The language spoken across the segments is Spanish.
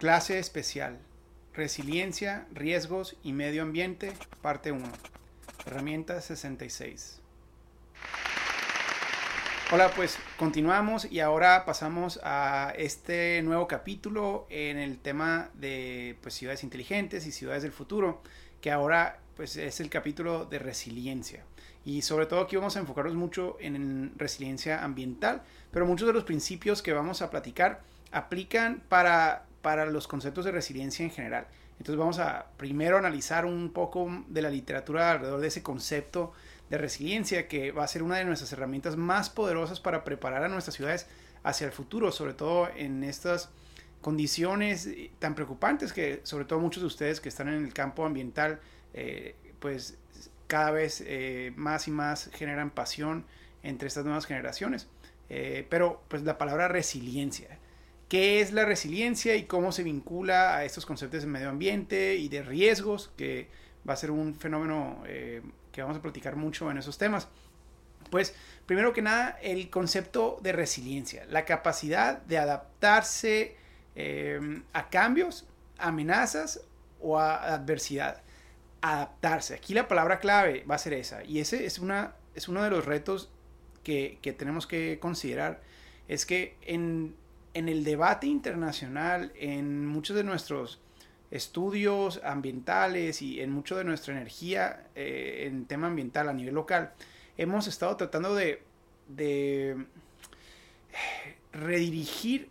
Clase especial. Resiliencia, riesgos y medio ambiente, parte 1. Herramienta 66. Hola, pues continuamos y ahora pasamos a este nuevo capítulo en el tema de pues, ciudades inteligentes y ciudades del futuro, que ahora pues, es el capítulo de resiliencia. Y sobre todo aquí vamos a enfocarnos mucho en resiliencia ambiental, pero muchos de los principios que vamos a platicar aplican para, para los conceptos de resiliencia en general. Entonces vamos a primero analizar un poco de la literatura alrededor de ese concepto de resiliencia que va a ser una de nuestras herramientas más poderosas para preparar a nuestras ciudades hacia el futuro, sobre todo en estas condiciones tan preocupantes que sobre todo muchos de ustedes que están en el campo ambiental eh, pues cada vez eh, más y más generan pasión entre estas nuevas generaciones. Eh, pero pues la palabra resiliencia. ¿Qué es la resiliencia y cómo se vincula a estos conceptos de medio ambiente y de riesgos? Que va a ser un fenómeno eh, que vamos a platicar mucho en esos temas. Pues primero que nada, el concepto de resiliencia, la capacidad de adaptarse a cambios, amenazas o a adversidad adaptarse. Aquí la palabra clave va a ser esa. Y ese es, una, es uno de los retos que, tenemos que considerar. Es que en, el debate internacional, en muchos de nuestros estudios ambientales y en mucho de nuestra energía eh, en tema ambiental a nivel local, hemos estado tratando de, de redirigir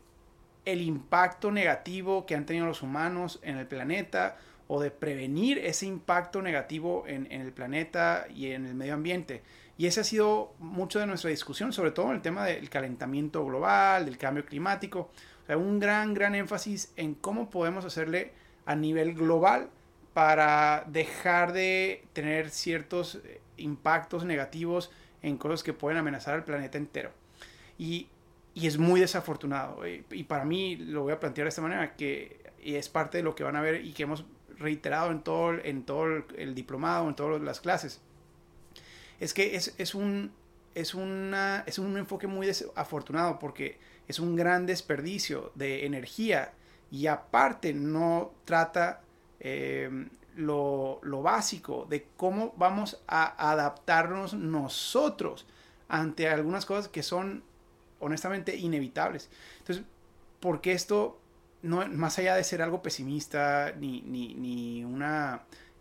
el impacto negativo que han tenido los humanos en el planeta o de prevenir ese impacto negativo en, el planeta y en el medio ambiente. Y ese ha sido mucho de nuestra discusión, sobre todo en el tema del calentamiento global, del cambio climático. O un gran, gran énfasis en cómo podemos hacerle a nivel global para dejar de tener ciertos eh, impactos negativos en cosas que pueden amenazar al planeta entero. Y, y es muy desafortunado. Y, y para mí lo voy a plantear de esta manera, que es parte de lo que van a ver y que hemos reiterado en todo, en todo el diplomado, en todas las clases, es que es, un, es, una, es un enfoque muy desafortunado porque es un gran desperdicio de energía y aparte no trata em, lo, lo, básico de cómo vamos a adaptarnos nosotros ante algunas cosas que son honestamente inevitables. Entonces, porque esto no, más allá de ser algo pesimista ni, ni, un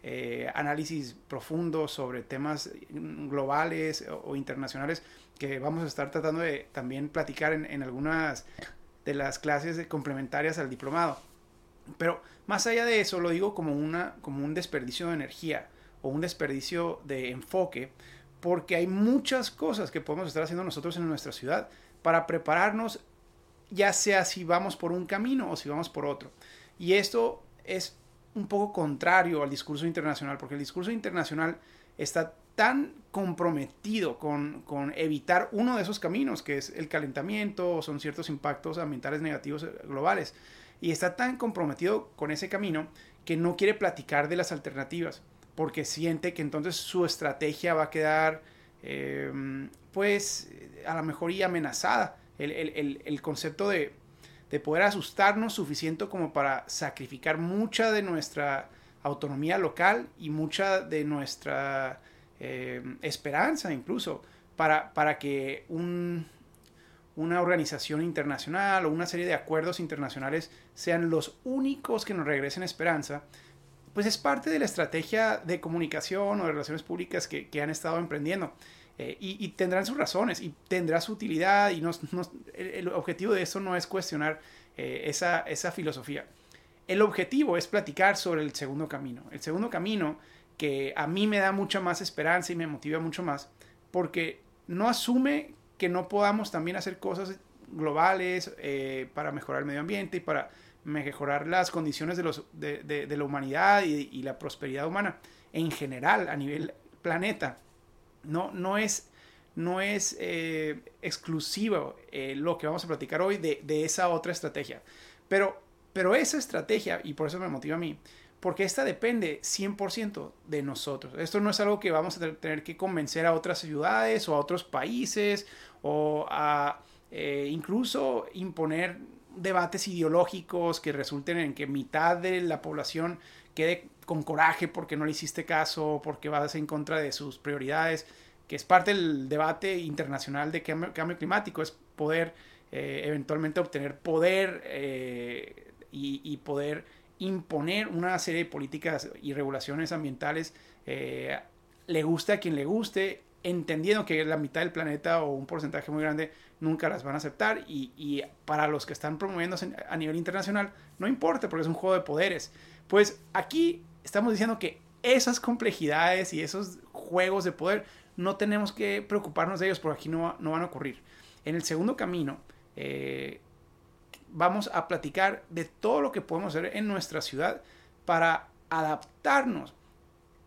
eh, análisis profundo sobre temas globales o, internacionales que vamos a estar tratando de también platicar en, algunas de las clases complementarias al diplomado. Pero más allá de eso, lo digo como, una, como un desperdicio de energía o un desperdicio de enfoque, porque hay muchas cosas que podemos estar haciendo nosotros en nuestra ciudad para prepararnos ya sea si vamos por un camino o si vamos por otro. Y esto es un poco contrario al discurso internacional, porque el discurso internacional está tan comprometido con, evitar uno de esos caminos, que es el calentamiento o son ciertos impactos ambientales negativos globales, y está tan comprometido con ese camino que no quiere platicar de las alternativas, porque siente que entonces su estrategia va a quedar, eh, pues, a lo mejor amenazada. El, concepto de, poder asustarnos suficiente como para sacrificar mucha de nuestra autonomía local y mucha de nuestra eh, esperanza incluso para, para que una organización internacional o una serie de acuerdos internacionales sean los únicos que nos regresen esperanza, pues es parte de la estrategia de comunicación o de relaciones públicas que, que han estado emprendiendo. Eh, y, tendrán sus razones y tendrá su utilidad y el, objetivo de eso no es cuestionar eh, esa, esa filosofía. El objetivo es platicar sobre el segundo camino. El segundo camino que a mí me da mucha más esperanza y me motiva mucho más porque no asume que no podamos también hacer cosas globales eh, para mejorar el medio ambiente y para mejorar las condiciones de, los, de, de, la humanidad y, y, la prosperidad humana en general a nivel planeta no, no es, no es eh, exclusivo eh, lo que vamos a platicar hoy de, esa otra estrategia. Pero, pero esa estrategia, y por eso me motiva a mí, porque esta depende 100% de nosotros. Esto no es algo que vamos a tener que convencer a otras ciudades o a otros países o a eh, incluso imponer debates ideológicos que resulten en que mitad de la población quede con coraje porque no le hiciste caso, porque vas en contra de sus prioridades, que es parte del debate internacional de cambio, climático, es poder eh, eventualmente obtener poder eh, y, poder imponer una serie de políticas y regulaciones ambientales, eh, le guste a quien le guste, entendiendo que la mitad del planeta o un porcentaje muy grande nunca las van a aceptar y, para los que están promoviéndose a nivel internacional no importa porque es un juego de poderes. Pues aquí estamos diciendo que esas complejidades y esos juegos de poder no tenemos que preocuparnos de ellos porque aquí no, no van a ocurrir. En el segundo camino eh, vamos a platicar de todo lo que podemos hacer en nuestra ciudad para adaptarnos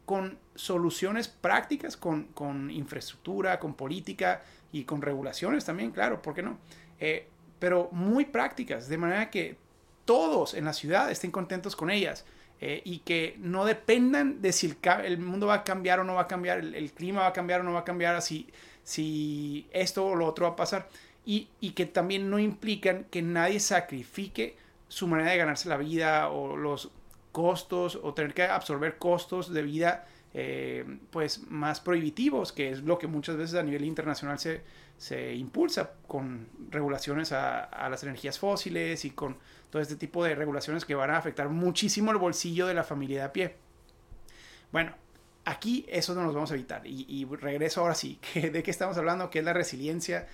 con soluciones prácticas, con, con infraestructura, con política, y con regulaciones también, claro, ¿por qué no? Eh, pero muy prácticas, de manera que todos en la ciudad estén contentos con ellas eh, y que no dependan de si el, mundo va a cambiar o no va a cambiar, el, clima va a cambiar o no va a cambiar, si, esto o lo otro va a pasar. Y, que también no implican que nadie sacrifique su manera de ganarse la vida o los costos o tener que absorber costos de vida eh, pues más prohibitivos, que es lo que muchas veces a nivel internacional se, impulsa con regulaciones a, las energías fósiles y con todo este tipo de regulaciones que van a afectar muchísimo el bolsillo de la familia de a pie. Bueno, aquí eso no nos vamos a evitar. Y, regreso ahora sí, ¿de qué estamos hablando? Que es la resiliencia.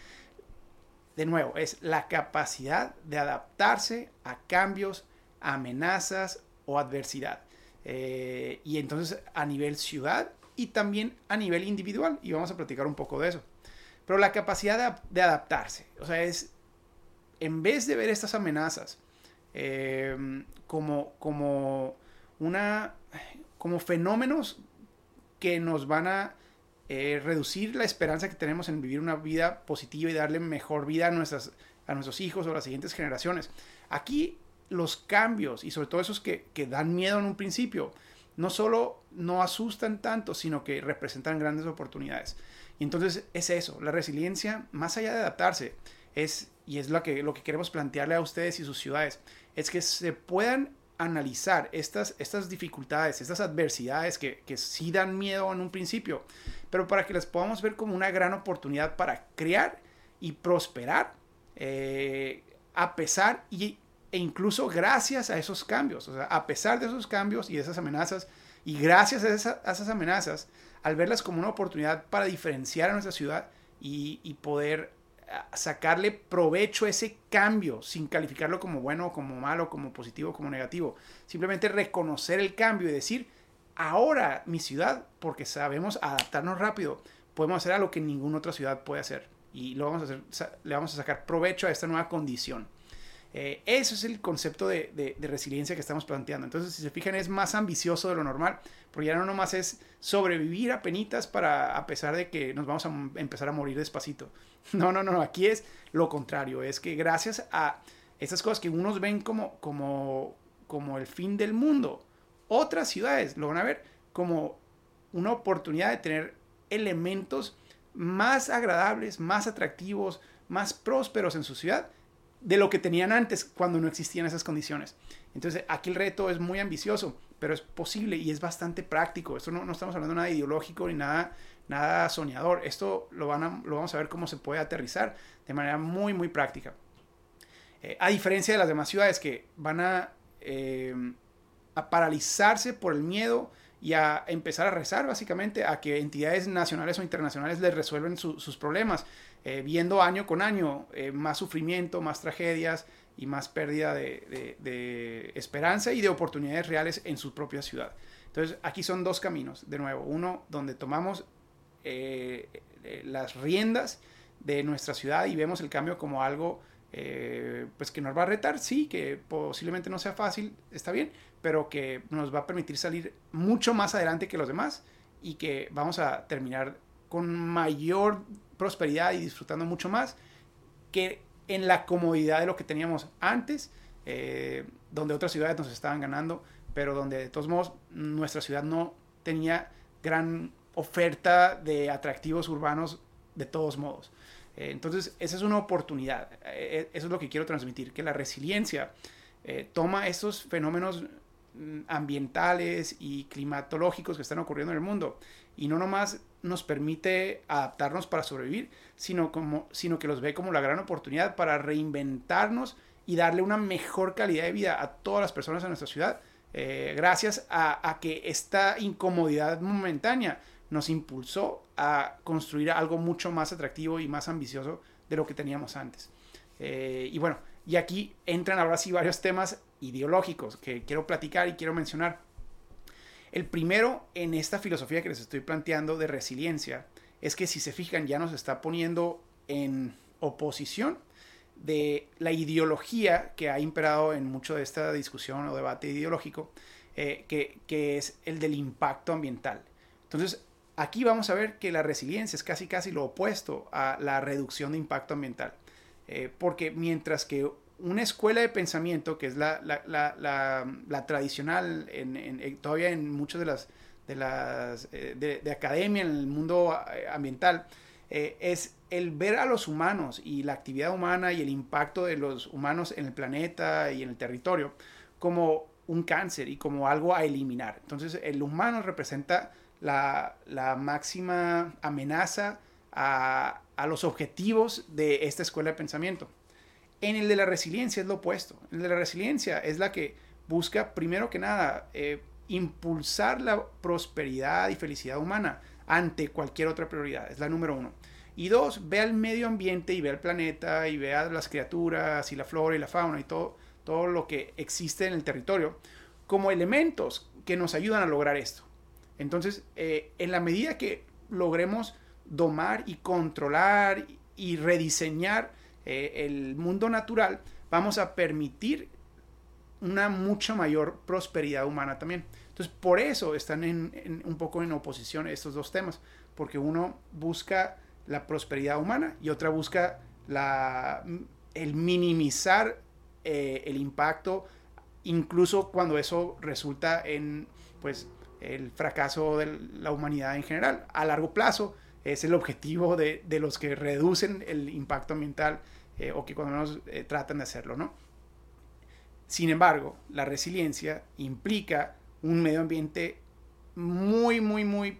De nuevo, es la capacidad de adaptarse a cambios, amenazas o adversidad. Eh, y entonces a nivel ciudad y también a nivel individual. Y vamos a platicar un poco de eso. Pero la capacidad de, adaptarse, o sea, es, en vez de ver estas amenazas em, como, como, una, como fenómenos que nos van a eh, reducir la esperanza que tenemos en vivir una vida positiva y darle mejor vida a, nuestras, a nuestros hijos o a las siguientes generaciones. Aquí los cambios y sobre todo esos que, dan miedo en un principio, no solo no asustan tanto, sino que representan grandes oportunidades. Y entonces es eso, la resiliencia, más allá de adaptarse, es, y es lo que, lo que queremos plantearle a ustedes y sus ciudades, es que se puedan analizar estas, estas dificultades, estas adversidades que, que sí dan miedo en un principio, pero para que las podamos ver como una gran oportunidad para crear y prosperar eh, a pesar y e incluso gracias a esos cambios, o sea, a pesar de esos cambios y esas amenazas, y gracias a, esas amenazas, al verlas como una oportunidad para diferenciar a nuestra ciudad y, poder ah, sacarle provecho a ese cambio sin calificarlo como bueno, como malo, como positivo, como negativo. Simplemente reconocer el cambio y decir, ahora mi ciudad, porque sabemos adaptarnos rápido, podemos hacer algo que ninguna otra ciudad puede hacer. Y lo vamos a hacer, le vamos a sacar provecho a esta nueva condición. Eh, eso es el concepto de, resiliencia que estamos planteando. Entonces, si se fijan, es más ambicioso de lo normal, porque ya no nomás es sobrevivir a penitas para, a pesar de que nos vamos a empezar a morir despacito. No, no, no, aquí es lo contrario, es que gracias a estas cosas que unos ven como, como, como el fin del mundo, otras ciudades lo van a ver como una oportunidad de tener elementos más agradables, más atractivos, más prósperos en su ciudad de lo que tenían antes cuando no existían esas condiciones. Entonces aquí el reto es muy ambicioso, pero es posible y es bastante práctico. Esto no, no estamos hablando de nada ideológico ni nada, nada soñador. Esto lo, van a, lo vamos a ver cómo se puede aterrizar de manera muy, muy práctica. Eh, a diferencia de las demás ciudades que van a, eh, a paralizarse por el miedo y a empezar a rezar básicamente a que entidades nacionales o internacionales les resuelven sus problemas. Eh, viendo año con año eh, más sufrimiento, más tragedias y más pérdida de, esperanza y de oportunidades reales en su propia ciudad. Entonces, aquí son dos caminos, de nuevo. Uno donde tomamos eh, las riendas de nuestra ciudad y vemos el cambio como algo pues que nos va a retar, sí, que posiblemente no sea fácil, está bien, pero que nos va a permitir salir mucho más adelante que los demás y que vamos a terminar con mayor prosperidad y disfrutando mucho más que en la comodidad de lo que teníamos antes, eh, donde otras ciudades nos estaban ganando, pero donde de todos modos nuestra ciudad no tenía gran oferta de atractivos urbanos de todos modos. Eh, entonces, esa es una oportunidad. eso es lo que quiero transmitir, que la resiliencia toma estos fenómenos mm, ambientales y climatológicos que están ocurriendo en el mundo y no nomás nos permite adaptarnos para sobrevivir, sino, como, sino que los ve como la gran oportunidad para reinventarnos y darle una mejor calidad de vida a todas las personas en nuestra ciudad, eh, gracias a, que esta incomodidad momentánea nos impulsó a construir algo mucho más atractivo y más ambicioso de lo que teníamos antes. Eh, y bueno, y aquí entran ahora sí varios temas ideológicos que quiero platicar y quiero mencionar. El primero en esta filosofía que les estoy planteando de resiliencia es que si se fijan ya nos está poniendo en oposición de la ideología que ha imperado en mucho de esta discusión o debate ideológico, eh, que, es el del impacto ambiental. Entonces, aquí vamos a ver que la resiliencia es casi casi lo opuesto a la reducción de impacto ambiental. Eh, porque mientras que una escuela de pensamiento, que es la, tradicional en, todavía en muchas de las, de, las de, de, academia, en el mundo eh, ambiental, es el ver a los humanos y la actividad humana y el impacto de los humanos en el planeta y en el territorio como un cáncer y como algo a eliminar. Entonces el humano representa la, máxima amenaza a, los objetivos de esta escuela de pensamiento. En el de la resiliencia es lo opuesto. El de la resiliencia es la que busca, primero que nada, eh, impulsar la prosperidad y felicidad humana ante cualquier otra prioridad. Es la número uno. Y dos, ve al medio ambiente y ve al planeta y ve a las criaturas y la flora y la fauna y todo, todo lo que existe en el territorio como elementos que nos ayudan a lograr esto. Entonces, eh, en la medida que logremos domar y controlar y rediseñar eh, el mundo natural, vamos a permitir una mucha mayor prosperidad humana también. Entonces, por eso están en, un poco en oposición estos dos temas, porque uno busca la prosperidad humana y otra busca la, el minimizar eh, el impacto, incluso cuando eso resulta en pues, el fracaso de la humanidad en general. A largo plazo es el objetivo de, de los que reducen el impacto ambiental eh, o que cuando menos eh, tratan de hacerlo, ¿no? Sin embargo, la resiliencia implica un medio ambiente muy, muy, muy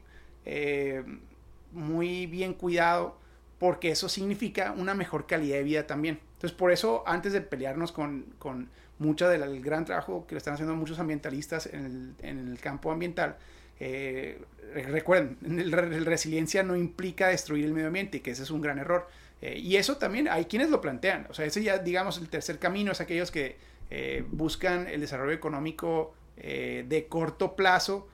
muy bien cuidado porque eso significa una mejor calidad de vida también. Entonces, por eso, antes de pelearnos con, con mucho del gran trabajo que le están haciendo muchos ambientalistas en el, campo ambiental, eh, recuerden, el, resiliencia no implica destruir el medio ambiente, que ese es un gran error. Eh, y eso también hay quienes lo plantean. O sea, ese ya, digamos, el tercer camino es aquellos que eh, buscan el desarrollo económico de corto plazo,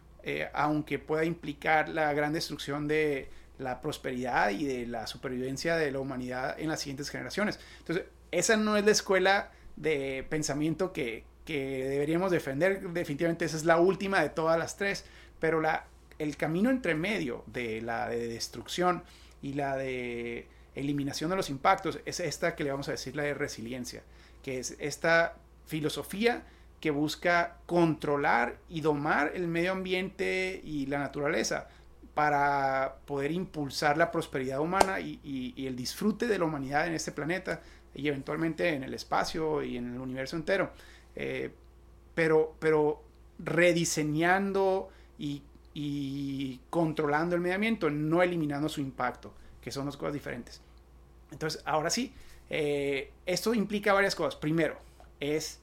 aunque pueda implicar la gran destrucción de, la prosperidad y de la supervivencia de la humanidad en las siguientes generaciones. Entonces, esa no es la escuela de pensamiento que, deberíamos defender. Definitivamente esa es la última de todas las tres, pero la, el camino entre medio de la de destrucción y la de eliminación de los impactos es esta que le vamos a decir la de resiliencia, que es esta filosofía que busca controlar y domar el medio ambiente y la naturaleza para poder impulsar la prosperidad humana y, el disfrute de la humanidad en este planeta y eventualmente en el espacio y en el universo entero. Eh, pero, pero rediseñando y, controlando el medio ambiente, no eliminando su impacto, que son dos cosas diferentes. Entonces, ahora sí, eh, esto implica varias cosas. Primero, es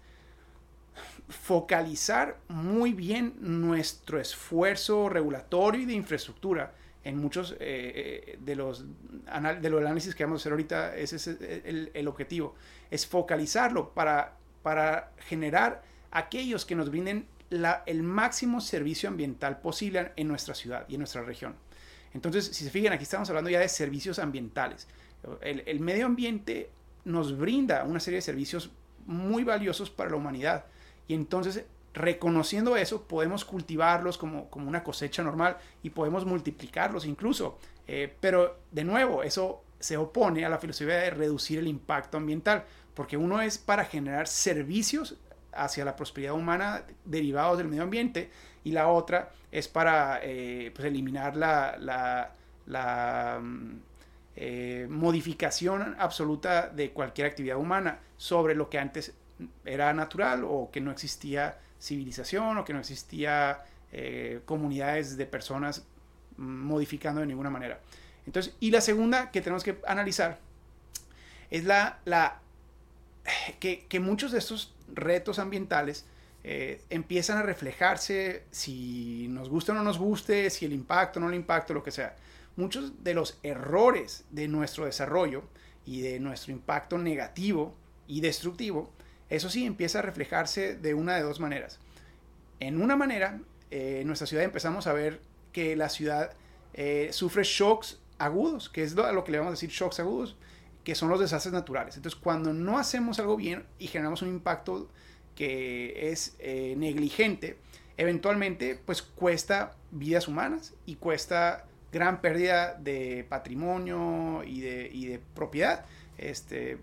focalizar muy bien nuestro esfuerzo regulatorio y de infraestructura en muchos eh, eh, de, los, de los análisis que vamos a hacer ahorita, ese es el, objetivo, es focalizarlo para, para generar aquellos que nos brinden el máximo servicio ambiental posible en nuestra ciudad y en nuestra región. Entonces, si se fijan, aquí estamos hablando ya de servicios ambientales. El, el medio ambiente nos brinda una serie de servicios muy valiosos para la humanidad y entonces, reconociendo eso, podemos cultivarlos como, como una cosecha normal y podemos multiplicarlos incluso. Eh, pero, de nuevo, eso se opone a la filosofía de reducir el impacto ambiental, porque uno es para generar servicios hacia la prosperidad humana derivados del medio ambiente y la otra es para eh, pues, eliminar la, la, mm, eh, modificación absoluta de cualquier actividad humana sobre lo que antes era natural o que no existía civilización o que no existía eh, comunidades de personas modificando de ninguna manera. Entonces, y la segunda que tenemos que analizar es la, la que, que muchos de estos retos ambientales eh, empiezan a reflejarse si nos gusta o no nos guste, si el impacto o no el impacto, lo que sea. Muchos de los errores de nuestro desarrollo y de nuestro impacto negativo y destructivo, eso sí empieza a reflejarse de una de dos maneras. En una manera, eh, en nuestra ciudad empezamos a ver que la ciudad eh, sufre shocks agudos, que es lo, lo que le vamos a decir shocks agudos, que son los desastres naturales. Entonces, cuando no hacemos algo bien y generamos un impacto que es eh, negligente, eventualmente pues cuesta vidas humanas y cuesta gran pérdida de patrimonio y de, y de propiedad este,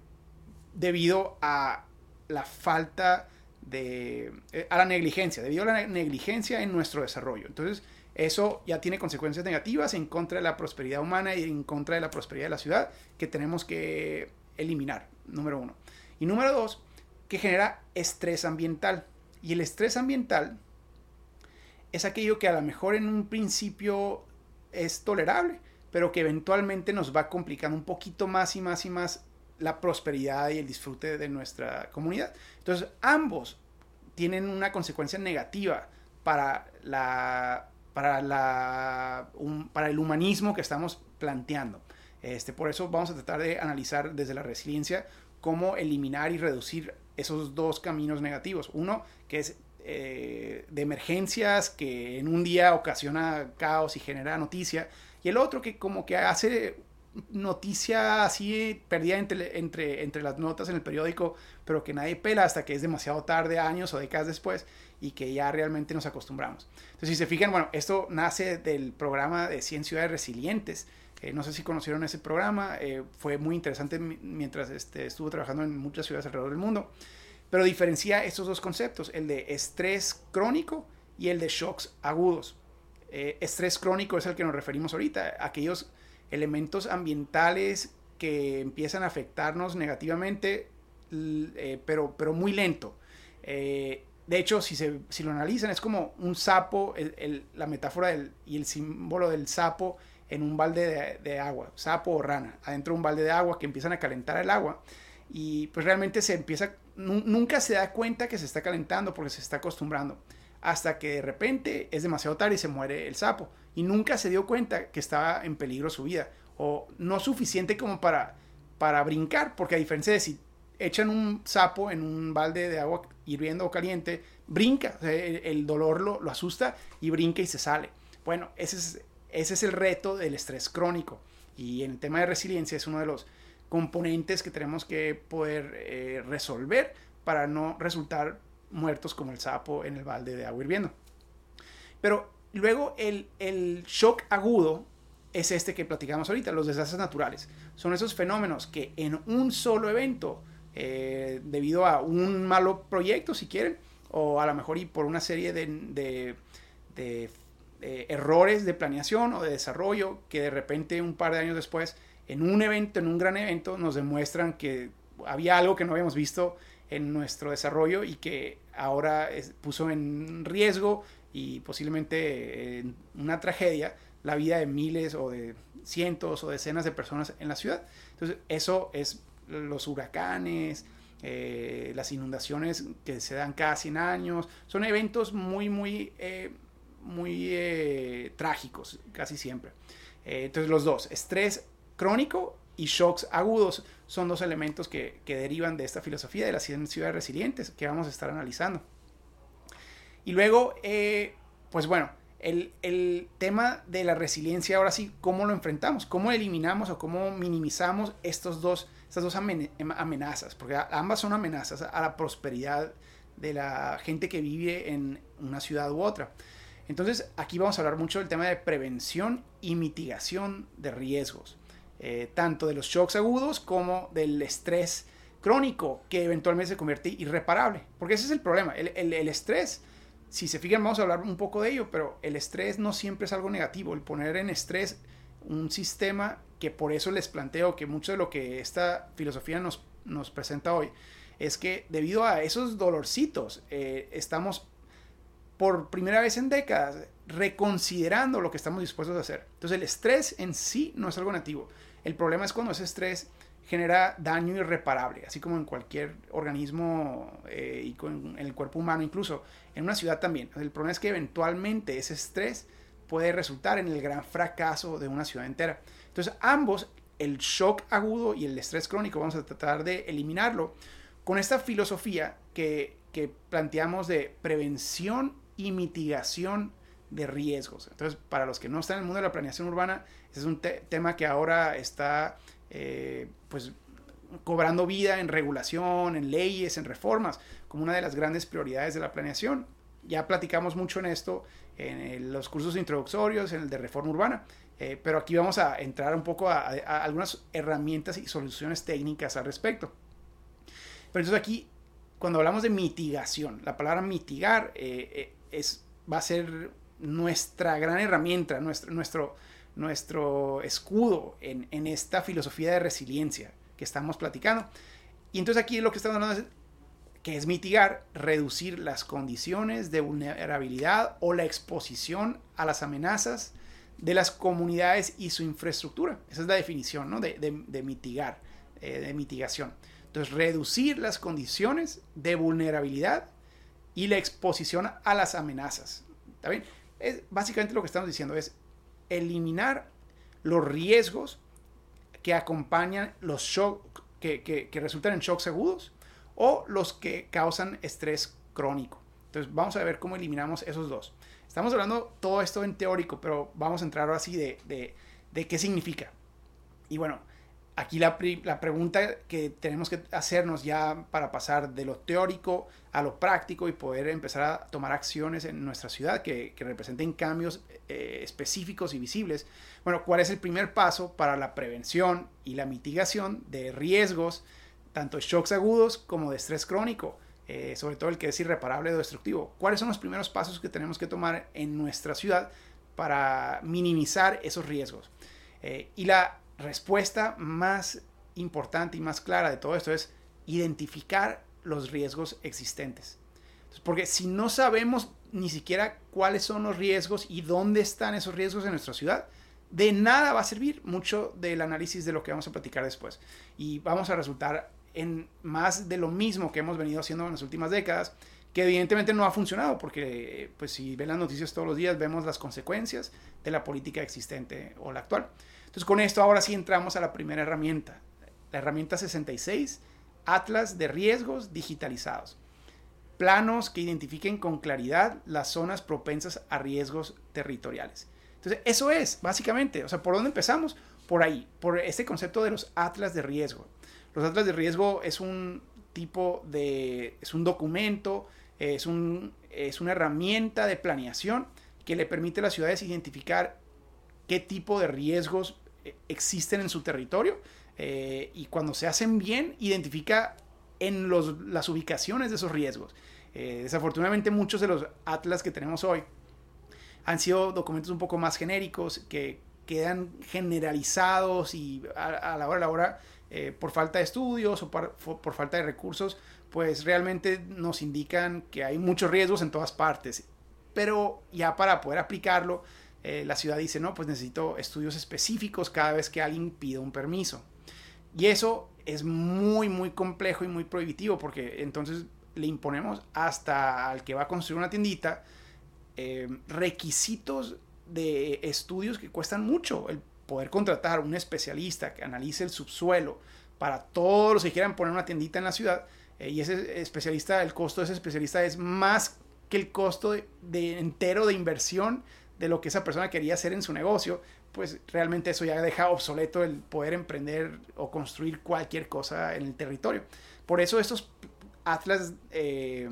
debido a la falta de... Eh, a la negligencia, debido a la negligencia en nuestro desarrollo. Entonces, eso ya tiene consecuencias negativas en contra de la prosperidad humana y en contra de la prosperidad de la ciudad que tenemos que eliminar, número uno. Y número dos, que genera estrés ambiental. Y el estrés ambiental es aquello que a lo mejor en un principio es tolerable, pero que eventualmente nos va complicando un poquito más y más y más la prosperidad y el disfrute de nuestra comunidad. Entonces, ambos tienen una consecuencia negativa para, la, para, la, para el humanismo que estamos planteando. Este, por eso vamos a tratar de analizar desde la resiliencia cómo eliminar y reducir esos dos caminos negativos. Uno, que es eh, de emergencias, que en un día ocasiona caos y genera noticia. Y el otro, que como que hace noticia así perdida entre, entre, entre las notas en el periódico, pero que nadie pela hasta que es demasiado tarde, años o décadas después, y que ya realmente nos acostumbramos. Entonces, si se fijan, bueno, esto nace del programa de 100 ciudades resilientes, eh, no sé si conocieron ese programa, eh, fue muy interesante mientras este, estuvo trabajando en muchas ciudades alrededor del mundo, pero diferencia estos dos conceptos, el de estrés crónico y el de shocks agudos. Eh, estrés crónico es el que nos referimos ahorita, aquellos elementos ambientales que empiezan a afectarnos negativamente, pero, pero muy lento. de hecho, si, se, si lo analizan, es como un sapo, la metáfora y el símbolo del sapo en un balde de, agua, sapo o rana, adentro de un balde de agua que empiezan a calentar el agua y pues realmente se empieza, nunca se da cuenta que se está calentando porque se está acostumbrando, hasta que de repente es demasiado tarde y se muere el sapo y nunca se dio cuenta que estaba en peligro su vida o no suficiente como para, para brincar, porque a diferencia de si echan un sapo en un balde de agua hirviendo o caliente, brinca, el, dolor lo, lo asusta y brinca y se sale. Bueno, ese es ese es el reto del estrés crónico. Y en el tema de resiliencia es uno de los componentes que tenemos que poder eh, resolver para no resultar muertos como el sapo en el balde de agua hirviendo. Pero luego el, shock agudo es este que platicamos ahorita, los desastres naturales. Son esos fenómenos que en un solo evento, eh, debido a un malo proyecto, si quieren, o a lo mejor y por una serie de, de eh, errores de planeación o de desarrollo que de repente un par de años después, en un evento, en un gran evento, nos demuestran que había algo que no habíamos visto en nuestro desarrollo y que ahora puso en riesgo y posiblemente en una tragedia la vida de miles o de cientos o decenas de personas en la ciudad. Entonces, eso es los huracanes, eh, las inundaciones que se dan cada 100 años, son eventos muy, muy eh, muy eh, trágicos, casi siempre. Eh, entonces los dos, estrés crónico y shocks agudos, son dos elementos que, derivan de esta filosofía de las ciudades resilientes que vamos a estar analizando. Y luego, eh, pues bueno, el, el, tema de la resiliencia, ahora sí, ¿cómo lo enfrentamos? ¿Cómo eliminamos o cómo minimizamos estos dos, estas dos amenazas? Porque ambas son amenazas a la prosperidad de la gente que vive en una ciudad u otra. Entonces aquí vamos a hablar mucho del tema de prevención y mitigación de riesgos, eh, tanto de los shocks agudos como del estrés crónico que eventualmente se convierte irreparable. Porque ese es el problema, el, estrés, si se fijan vamos a hablar un poco de ello, pero el estrés no siempre es algo negativo, el poner en estrés un sistema que por eso les planteo que mucho de lo que esta filosofía nos, presenta hoy es que debido a esos dolorcitos eh, estamos por primera vez en décadas reconsiderando lo que estamos dispuestos a hacer. Entonces el estrés en sí no es algo nativo. El problema es cuando ese estrés genera daño irreparable, así como en cualquier organismo eh, y en el cuerpo humano, incluso en una ciudad también. El problema es que eventualmente ese estrés puede resultar en el gran fracaso de una ciudad entera. Entonces ambos, el shock agudo y el estrés crónico, vamos a tratar de eliminarlo con esta filosofía que, que planteamos de prevención y mitigación de riesgos. Entonces, para los que no están en el mundo de la planeación urbana, es un tema que ahora está eh, pues cobrando vida en regulación, en leyes, en reformas, como una de las grandes prioridades de la planeación. Ya platicamos mucho en esto en los cursos introductorios, en el de reforma urbana, eh, pero aquí vamos a entrar un poco a, algunas herramientas y soluciones técnicas al respecto. Pero entonces aquí, cuando hablamos de mitigación, la palabra mitigar eh, es, va a ser nuestra gran herramienta, nuestro, nuestro, nuestro escudo en, en, esta filosofía de resiliencia que estamos platicando. Y entonces aquí lo que estamos hablando es que es mitigar, reducir las condiciones de vulnerabilidad o la exposición a las amenazas de las comunidades y su infraestructura. Esa es la definición ¿no? de, de, mitigar, eh, de mitigación. Entonces, reducir las condiciones de vulnerabilidad y la exposición a las amenazas. ¿Está bien? Es, básicamente lo que estamos diciendo es eliminar los riesgos que acompañan los shocks, que, que, que, resultan en shocks agudos o los que causan estrés crónico. Entonces vamos a ver cómo eliminamos esos dos. Estamos hablando todo esto en teórico, pero vamos a entrar ahora sí de, de, de qué significa. Y bueno, aquí la, la, pregunta que tenemos que hacernos ya para pasar de lo teórico a lo práctico y poder empezar a tomar acciones en nuestra ciudad que, que representen cambios eh, específicos y visibles. Bueno, ¿cuál es el primer paso para la prevención y la mitigación de riesgos, tanto shocks agudos como de estrés crónico? Eh, sobre todo el que es irreparable o destructivo. ¿Cuáles son los primeros pasos que tenemos que tomar en nuestra ciudad para minimizar esos riesgos? Eh, y la respuesta más importante y más clara de todo esto es identificar los riesgos existentes. porque si no sabemos ni siquiera cuáles son los riesgos y dónde están esos riesgos en nuestra ciudad, de nada va a servir mucho del análisis de lo que vamos a platicar después. Y vamos a resultar en más de lo mismo que hemos venido haciendo en las últimas décadas, que evidentemente no ha funcionado, porque pues si ven las noticias todos los días vemos las consecuencias de la política existente o la actual. Entonces con esto ahora sí entramos a la primera herramienta, la herramienta 66, Atlas de riesgos digitalizados. Planos que identifiquen con claridad las zonas propensas a riesgos territoriales. Entonces eso es, básicamente, o sea, ¿por dónde empezamos? Por ahí, por este concepto de los atlas de riesgo. Los atlas de riesgo es un tipo de, es un documento, es, un, es una herramienta de planeación que le permite a las ciudades identificar qué tipo de riesgos existen en su territorio eh, y cuando se hacen bien identifica en los, las ubicaciones de esos riesgos. Eh, desafortunadamente muchos de los atlas que tenemos hoy han sido documentos un poco más genéricos que quedan generalizados y a, la hora a la hora eh, por falta de estudios o por, por, falta de recursos pues realmente nos indican que hay muchos riesgos en todas partes pero ya para poder aplicarlo eh, la ciudad dice, no, pues necesito estudios específicos cada vez que alguien pida un permiso. Y eso es muy, muy complejo y muy prohibitivo porque entonces le imponemos hasta al que va a construir una tiendita eh, requisitos de estudios que cuestan mucho. El poder contratar un especialista que analice el subsuelo para todos los que quieran poner una tiendita en la ciudad. Eh, y ese especialista, el costo de ese especialista es más que el costo de entero de inversión de lo que esa persona quería hacer en su negocio, pues realmente eso ya deja obsoleto el poder emprender o construir cualquier cosa en el territorio. Por eso estos atlas eh,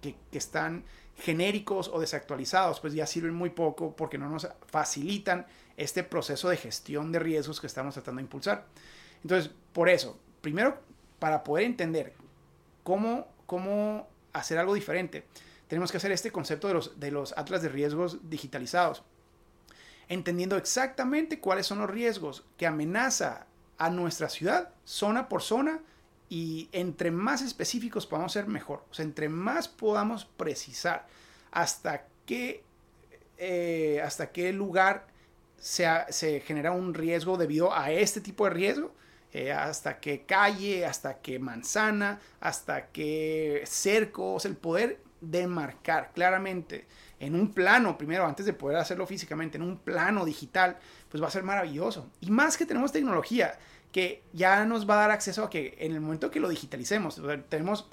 que, que, están genéricos o desactualizados, pues ya sirven muy poco porque no nos facilitan este proceso de gestión de riesgos que estamos tratando de impulsar. Entonces, por eso, primero, para poder entender cómo, cómo hacer algo diferente, tenemos que hacer este concepto de los, de los atlas de riesgos digitalizados. entendiendo exactamente cuáles son los riesgos que amenaza a nuestra ciudad, zona por zona, y entre más específicos podamos ser mejor. O sea, entre más podamos precisar hasta qué, eh, hasta qué lugar se, se, genera un riesgo debido a este tipo de riesgo, eh, hasta qué calle, hasta qué manzana, hasta qué cerco, o el poder demarcar claramente en un plano, primero, antes de poder hacerlo físicamente, en un plano digital, pues va a ser maravilloso. Y más que tenemos tecnología que ya nos va a dar acceso a que en el momento que lo digitalicemos, tenemos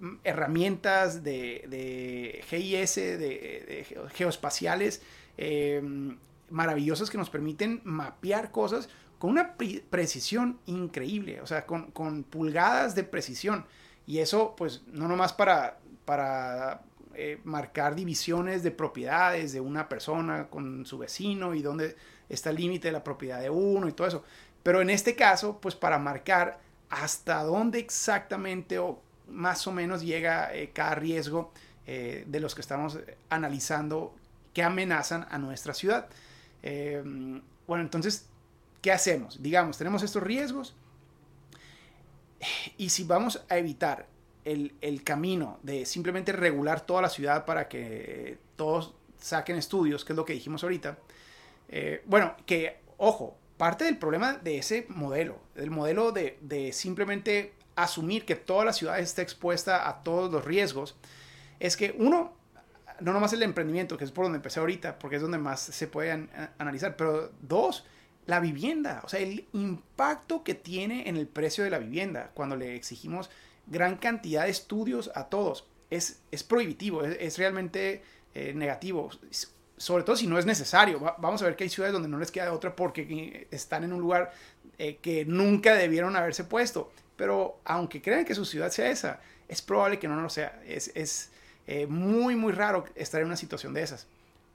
mm, herramientas de, GIS, de, geoespaciales em, maravillosas que nos permiten mapear cosas con una precisión increíble, o sea, con, con, pulgadas de precisión. Y eso, pues, no nomás para, para eh, marcar divisiones de propiedades de una persona con su vecino y dónde está el límite de la propiedad de uno y todo eso. Pero en este caso, pues para marcar hasta dónde exactamente o más o menos llega eh, cada riesgo eh, de los que estamos analizando que amenazan a nuestra ciudad. bueno, entonces, ¿qué hacemos? Digamos, tenemos estos riesgos y si vamos a evitar el, camino de simplemente regular toda la ciudad para que todos saquen estudios, que es lo que dijimos ahorita, eh, bueno, que, ojo, parte del problema de ese modelo, del modelo de, de, simplemente asumir que toda la ciudad está expuesta a todos los riesgos, es que uno, no nomás el emprendimiento, que es por donde empecé ahorita, porque es donde más se puede analizar, pero dos, la vivienda, o sea, el impacto que tiene en el precio de la vivienda. Cuando le exigimos gran cantidad de estudios a todos. Es, es prohibitivo, es, realmente eh, negativo, sobre todo si no es necesario. vamos a ver que hay ciudades donde no les queda otra porque están en un lugar eh, que nunca debieron haberse puesto. Pero aunque crean que su ciudad sea esa, es probable que no lo sea. Es, es eh, muy, muy raro estar en una situación de esas.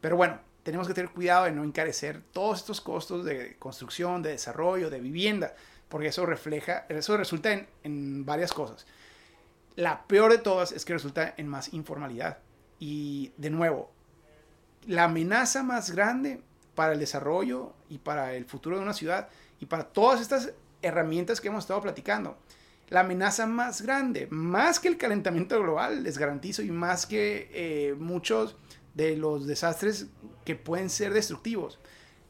Pero bueno, tenemos que tener cuidado de no encarecer todos estos costos de construcción, de desarrollo, de vivienda, porque eso refleja, eso resulta en, varias cosas. La peor de todas es que resulta en más informalidad. Y de nuevo, la amenaza más grande para el desarrollo y para el futuro de una ciudad y para todas estas herramientas que hemos estado platicando. La amenaza más grande, más que el calentamiento global, les garantizo, y más que eh, muchos de los desastres que pueden ser destructivos.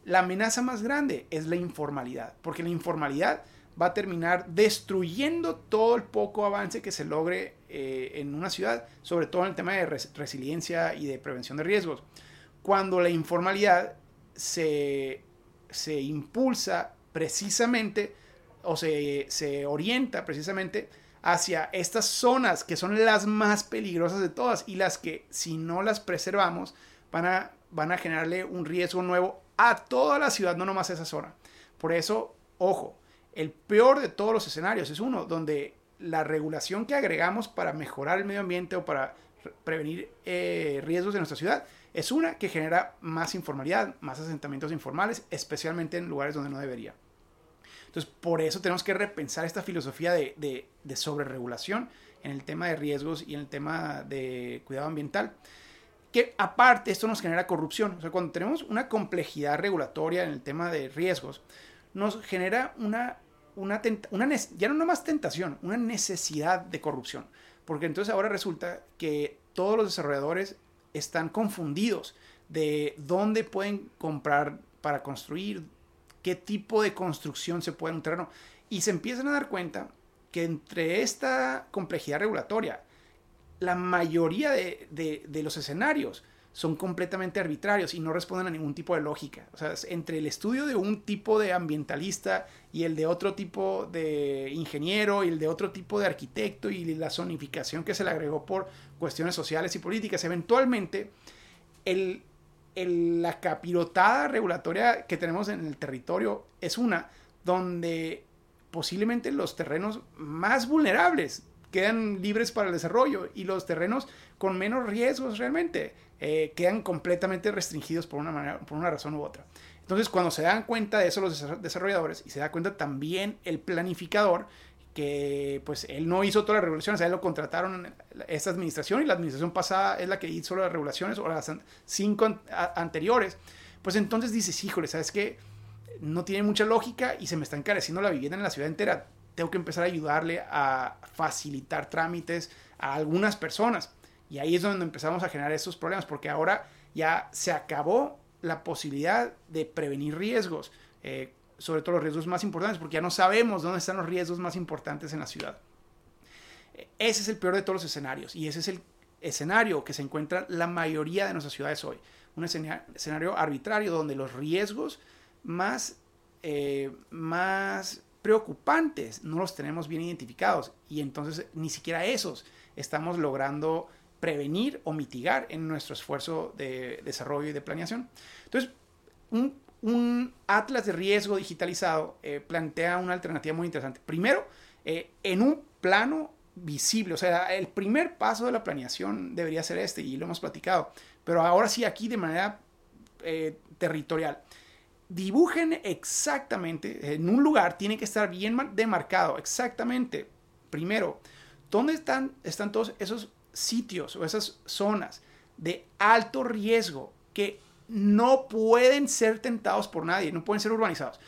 La amenaza más grande es la informalidad, porque la informalidad va a terminar destruyendo todo el poco avance que se logre eh, en una ciudad, sobre todo en el tema de resiliencia y de prevención de riesgos. Cuando la informalidad se, se impulsa precisamente o se, se, orienta precisamente hacia estas zonas que son las más peligrosas de todas y las que si no las preservamos van a, van a generarle un riesgo nuevo a toda la ciudad, no nomás a esa zona. Por eso, ojo, el peor de todos los escenarios es uno donde la regulación que agregamos para mejorar el medio ambiente o para prevenir eh, riesgos de nuestra ciudad es una que genera más informalidad, más asentamientos informales, especialmente en lugares donde no debería. Entonces, por eso tenemos que repensar esta filosofía de, de, de sobreregulación en el tema de riesgos y en el tema de cuidado ambiental. Que aparte, esto nos genera corrupción. O sea, cuando tenemos una complejidad regulatoria en el tema de riesgos, nos genera una una, una ya no más tentación, una necesidad de corrupción. Porque entonces ahora resulta que todos los desarrolladores están confundidos de dónde pueden comprar para construir, qué tipo de construcción se puede en terreno. Y se empiezan a dar cuenta que entre esta complejidad regulatoria, la mayoría de, de los escenarios son completamente arbitrarios y no responden a ningún tipo de lógica. O sea, entre el estudio de un tipo de ambientalista y el de otro tipo de ingeniero y el de otro tipo de arquitecto y la zonificación que se le agregó por cuestiones sociales y políticas, eventualmente el, la capirotada regulatoria que tenemos en el territorio es una donde posiblemente los terrenos más vulnerables quedan libres para el desarrollo y los terrenos con menos riesgos realmente eh, quedan completamente restringidos por una, manera, por una razón u otra. Entonces, cuando se dan cuenta de eso los desarrolladores y se da cuenta también el planificador, que pues él no hizo todas las regulaciones, a él lo contrataron esta administración y la administración pasada es la que hizo las regulaciones o las cinco anteriores, pues entonces dices, híjole, ¿sabes qué? No tiene mucha lógica y se me está encareciendo la vivienda en la ciudad entera. Tengo que empezar a ayudarle a facilitar trámites a algunas personas. Y ahí es donde empezamos a generar esos problemas, porque ahora ya se acabó la posibilidad de prevenir riesgos, eh, sobre todo los riesgos más importantes, porque ya no sabemos dónde están los riesgos más importantes en la ciudad. Ese es el peor de todos los escenarios y ese es el escenario que se encuentra la mayoría de nuestras ciudades hoy. Un escenario arbitrario donde los riesgos más, eh, más preocupantes no los tenemos bien identificados y entonces ni siquiera esos estamos logrando prevenir o mitigar en nuestro esfuerzo de desarrollo y de planeación. Entonces, un, atlas de riesgo digitalizado eh, plantea una alternativa muy interesante. Primero, eh, en un plano visible, o sea, el primer paso de la planeación debería ser este y lo hemos platicado, pero ahora sí aquí de manera eh, territorial. Dibujen exactamente, en un lugar tiene que estar bien demarcado, exactamente, primero, ¿dónde están, están todos esos sitios o esas zonas de alto riesgo que no pueden ser tentados por nadie, no pueden ser urbanizados?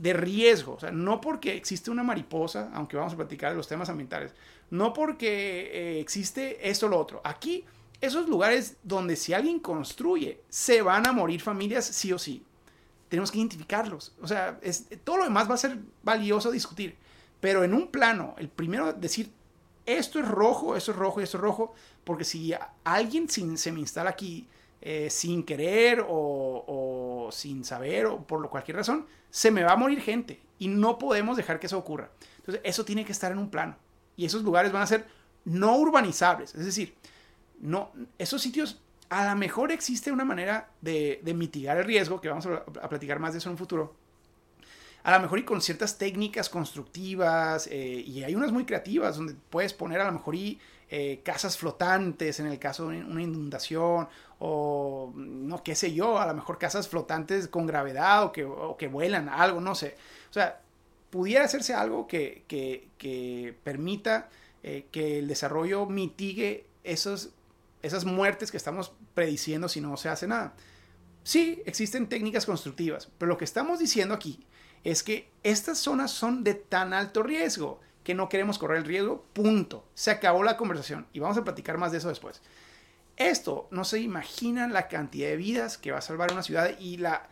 de riesgo, o sea, no porque existe una mariposa, aunque vamos a platicar de los temas ambientales, no porque eh, existe esto o lo otro. Aquí, esos lugares donde si alguien construye, se van a morir familias sí o sí. Tenemos que identificarlos. O sea, es, todo lo demás va a ser valioso discutir. Pero en un plano, el primero decir, esto es rojo, esto es rojo y esto es rojo, porque si alguien se me instala aquí eh, sin querer o, sin saber o por cualquier razón, se me va a morir gente y no podemos dejar que eso ocurra. Entonces, eso tiene que estar en un plano y esos lugares van a ser no urbanizables, es decir, no, esos sitios a lo mejor existe una manera de, mitigar el riesgo, que vamos a, platicar más de eso en un futuro. A lo mejor y con ciertas técnicas constructivas, eh, y hay unas muy creativas donde puedes poner a lo mejor y eh, casas flotantes en el caso de una inundación o no qué sé yo, a lo mejor casas flotantes con gravedad o que, que vuelan, algo, no sé. O sea, pudiera hacerse algo que, que, permita eh, que el desarrollo mitigue esos, esas muertes que estamos prediciendo si no se hace nada. Sí, existen técnicas constructivas, pero lo que estamos diciendo aquí es que estas zonas son de tan alto riesgo que no queremos correr el riesgo, punto. Se acabó la conversación y vamos a platicar más de eso después. Esto, no se imaginan la cantidad de vidas que va a salvar una ciudad y la,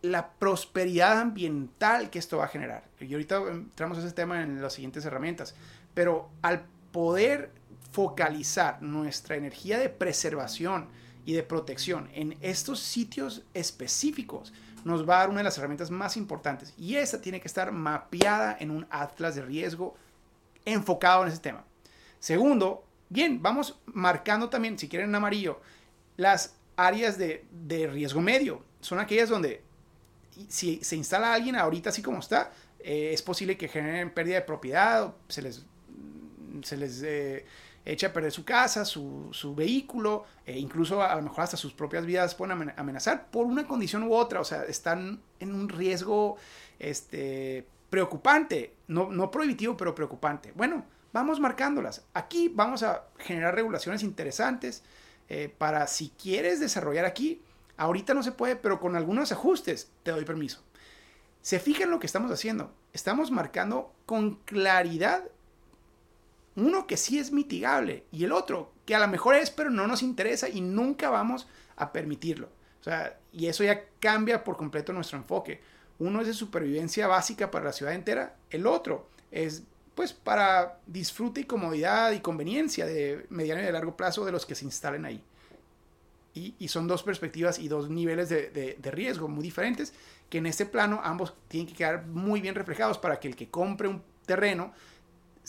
la prosperidad ambiental que esto va a generar. Y ahorita entramos a ese tema en las siguientes herramientas, pero al poder focalizar nuestra energía de preservación y de protección en estos sitios específicos, nos va a dar una de las herramientas más importantes. Y esa tiene que estar mapeada en un atlas de riesgo enfocado en ese tema. Segundo, bien, vamos marcando también, si quieren en amarillo, las áreas de, riesgo medio. Son aquellas donde si se instala alguien ahorita así como está, eh, es posible que generen pérdida de propiedad, se les, se les eh, echa a perder su casa, su, vehículo, e incluso a lo mejor hasta sus propias vidas pueden amenazar por una condición u otra. O sea, están en un riesgo este, preocupante, no, no prohibitivo, pero preocupante. Bueno, vamos marcándolas. Aquí vamos a generar regulaciones interesantes eh, para si quieres desarrollar aquí. Ahorita no se puede, pero con algunos ajustes te doy permiso. Se fijan lo que estamos haciendo. Estamos marcando con claridad uno que sí es mitigable y el otro que a lo mejor es, pero no nos interesa y nunca vamos a permitirlo. O sea, y eso ya cambia por completo nuestro enfoque. Uno es de supervivencia básica para la ciudad entera, el otro es pues para disfrute y comodidad y conveniencia de mediano y de largo plazo de los que se instalen ahí. Y, son dos perspectivas y dos niveles de, de, riesgo muy diferentes que en este plano ambos tienen que quedar muy bien reflejados para que el que compre un terreno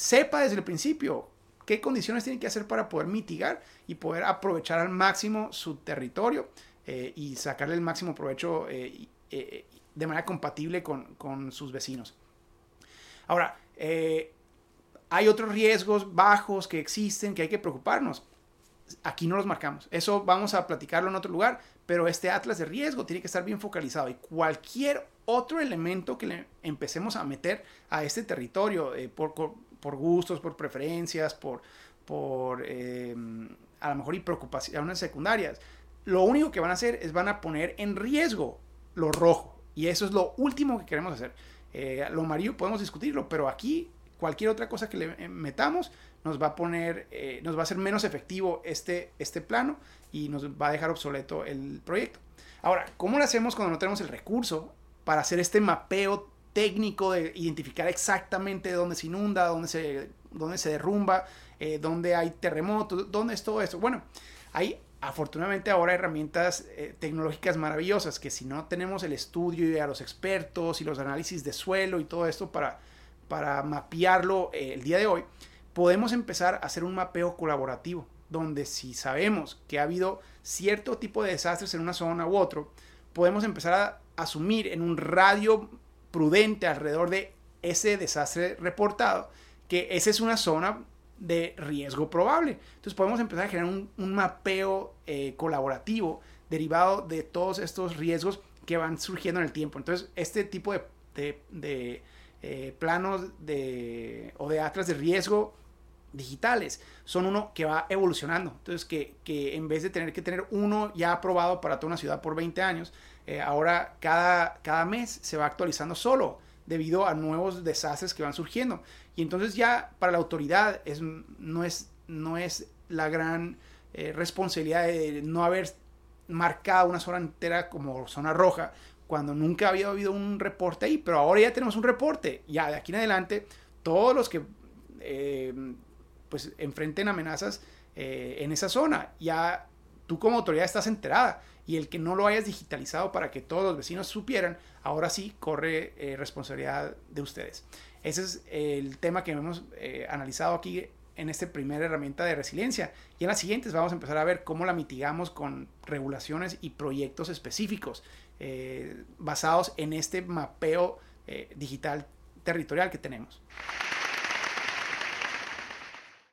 sepa desde el principio qué condiciones tiene que hacer para poder mitigar y poder aprovechar al máximo su territorio eh, y sacarle el máximo provecho eh, eh, de manera compatible con, sus vecinos. Ahora, hay otros riesgos bajos que existen que hay que preocuparnos. Aquí no los marcamos. Eso vamos a platicarlo en otro lugar, pero este atlas de riesgo tiene que estar bien focalizado y cualquier otro elemento que le empecemos a meter a este territorio por, por gustos, por preferencias, por, por eh, a lo mejor y preocupaciones secundarias, lo único que van a hacer es van a poner en riesgo lo rojo. Y eso es lo último que queremos hacer. Eh, lo amarillo podemos discutirlo, pero aquí cualquier otra cosa que le metamos nos va a poner, eh, nos va a hacer menos efectivo este, este plano y nos va a dejar obsoleto el proyecto. Ahora, ¿cómo lo hacemos cuando no tenemos el recurso para hacer este mapeo técnico de identificar exactamente dónde se inunda, dónde se, dónde se derrumba, eh, dónde hay terremotos, dónde es todo esto? Bueno, hay afortunadamente ahora herramientas eh, tecnológicas maravillosas que si no tenemos el estudio y a los expertos y los análisis de suelo y todo esto para, para mapearlo eh, el día de hoy, podemos empezar a hacer un mapeo colaborativo donde si sabemos que ha habido cierto tipo de desastres en una zona u otro, podemos empezar a asumir en un radio prudente alrededor de ese desastre reportado que esa es una zona de riesgo probable. Entonces podemos empezar a generar un, mapeo eh, colaborativo derivado de todos estos riesgos que van surgiendo en el tiempo. Entonces este tipo de, eh, planos de, o de atlas de riesgo digitales son uno que va evolucionando. Entonces que, en vez de tener que tener uno ya aprobado para toda una ciudad por 20 años, eh, ahora cada, cada mes se va actualizando solo debido a nuevos desastres que van surgiendo. Y entonces ya para la autoridad es, no, es, no es la gran eh, responsabilidad de no haber marcado una zona entera como zona roja cuando nunca había habido un reporte ahí, pero ahora ya tenemos un reporte. Ya de aquí en adelante, todos los que eh, pues enfrenten amenazas eh, en esa zona, ya tú como autoridad estás enterada y el que no lo hayas digitalizado para que todos los vecinos supieran, ahora sí corre responsabilidad de ustedes. Ese es el tema que hemos eh, analizado aquí en esta primera herramienta de resiliencia. Y en las siguientes vamos a empezar a ver cómo la mitigamos con regulaciones y proyectos específicos eh, basados en este mapeo eh, digital territorial que tenemos.